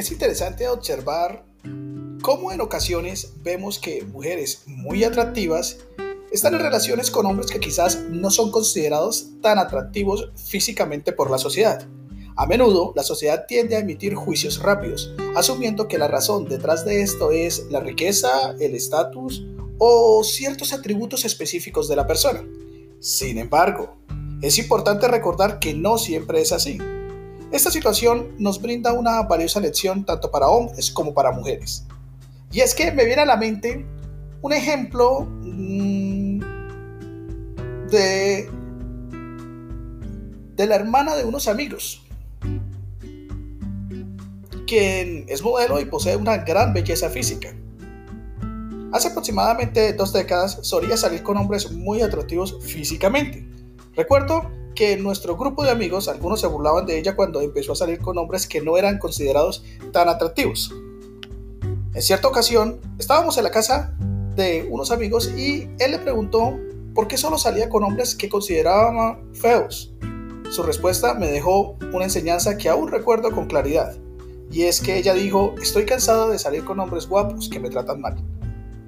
Es interesante observar cómo en ocasiones vemos que mujeres muy atractivas están en relaciones con hombres que quizás no son considerados tan atractivos físicamente por la sociedad. A menudo, la sociedad tiende a emitir juicios rápidos, asumiendo que la razón detrás de esto es la riqueza, el estatus o ciertos atributos específicos de la persona. Sin embargo, es importante recordar que no siempre es así. Esta situación nos brinda una valiosa lección tanto para hombres como para mujeres. Y es que me viene a la mente un ejemplo mm, de, de la hermana de unos amigos, quien es modelo y posee una gran belleza física. Hace aproximadamente dos décadas solía salir con hombres muy atractivos físicamente. Recuerdo que nuestro grupo de amigos algunos se burlaban de ella cuando empezó a salir con hombres que no eran considerados tan atractivos. En cierta ocasión estábamos en la casa de unos amigos y él le preguntó por qué solo salía con hombres que consideraba feos. Su respuesta me dejó una enseñanza que aún recuerdo con claridad, y es que ella dijo, estoy cansada de salir con hombres guapos que me tratan mal.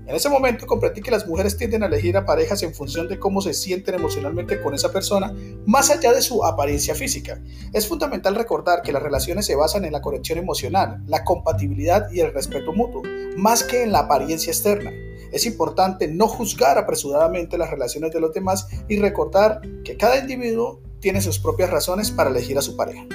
En ese momento comprendí que las mujeres tienden a elegir a parejas en función de cómo se sienten emocionalmente con esa persona, más allá de su apariencia física. Es fundamental recordar que las relaciones se basan en la conexión emocional, la compatibilidad y el respeto mutuo, más que en la apariencia externa. Es importante no juzgar apresuradamente las relaciones de los demás y recordar que cada individuo tiene sus propias razones para elegir a su pareja.